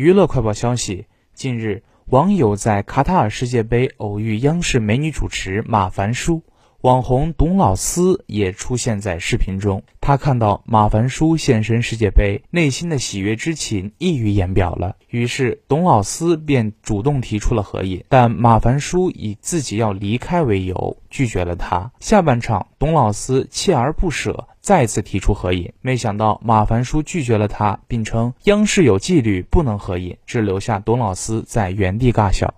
娱乐快报消息：近日，网友在卡塔尔世界杯偶遇央视美女主持马凡舒，网红董老师也出现在视频中。他看到马凡舒现身世界杯，内心的喜悦之情溢于言表了。于是，董老师便主动提出了合影，但马凡舒以自己要离开为由拒绝了他。下半场，董老师锲而不舍。再次提出合影，没想到马凡舒拒绝了他，并称央视有纪律，不能合影，只留下董老师在原地尬笑。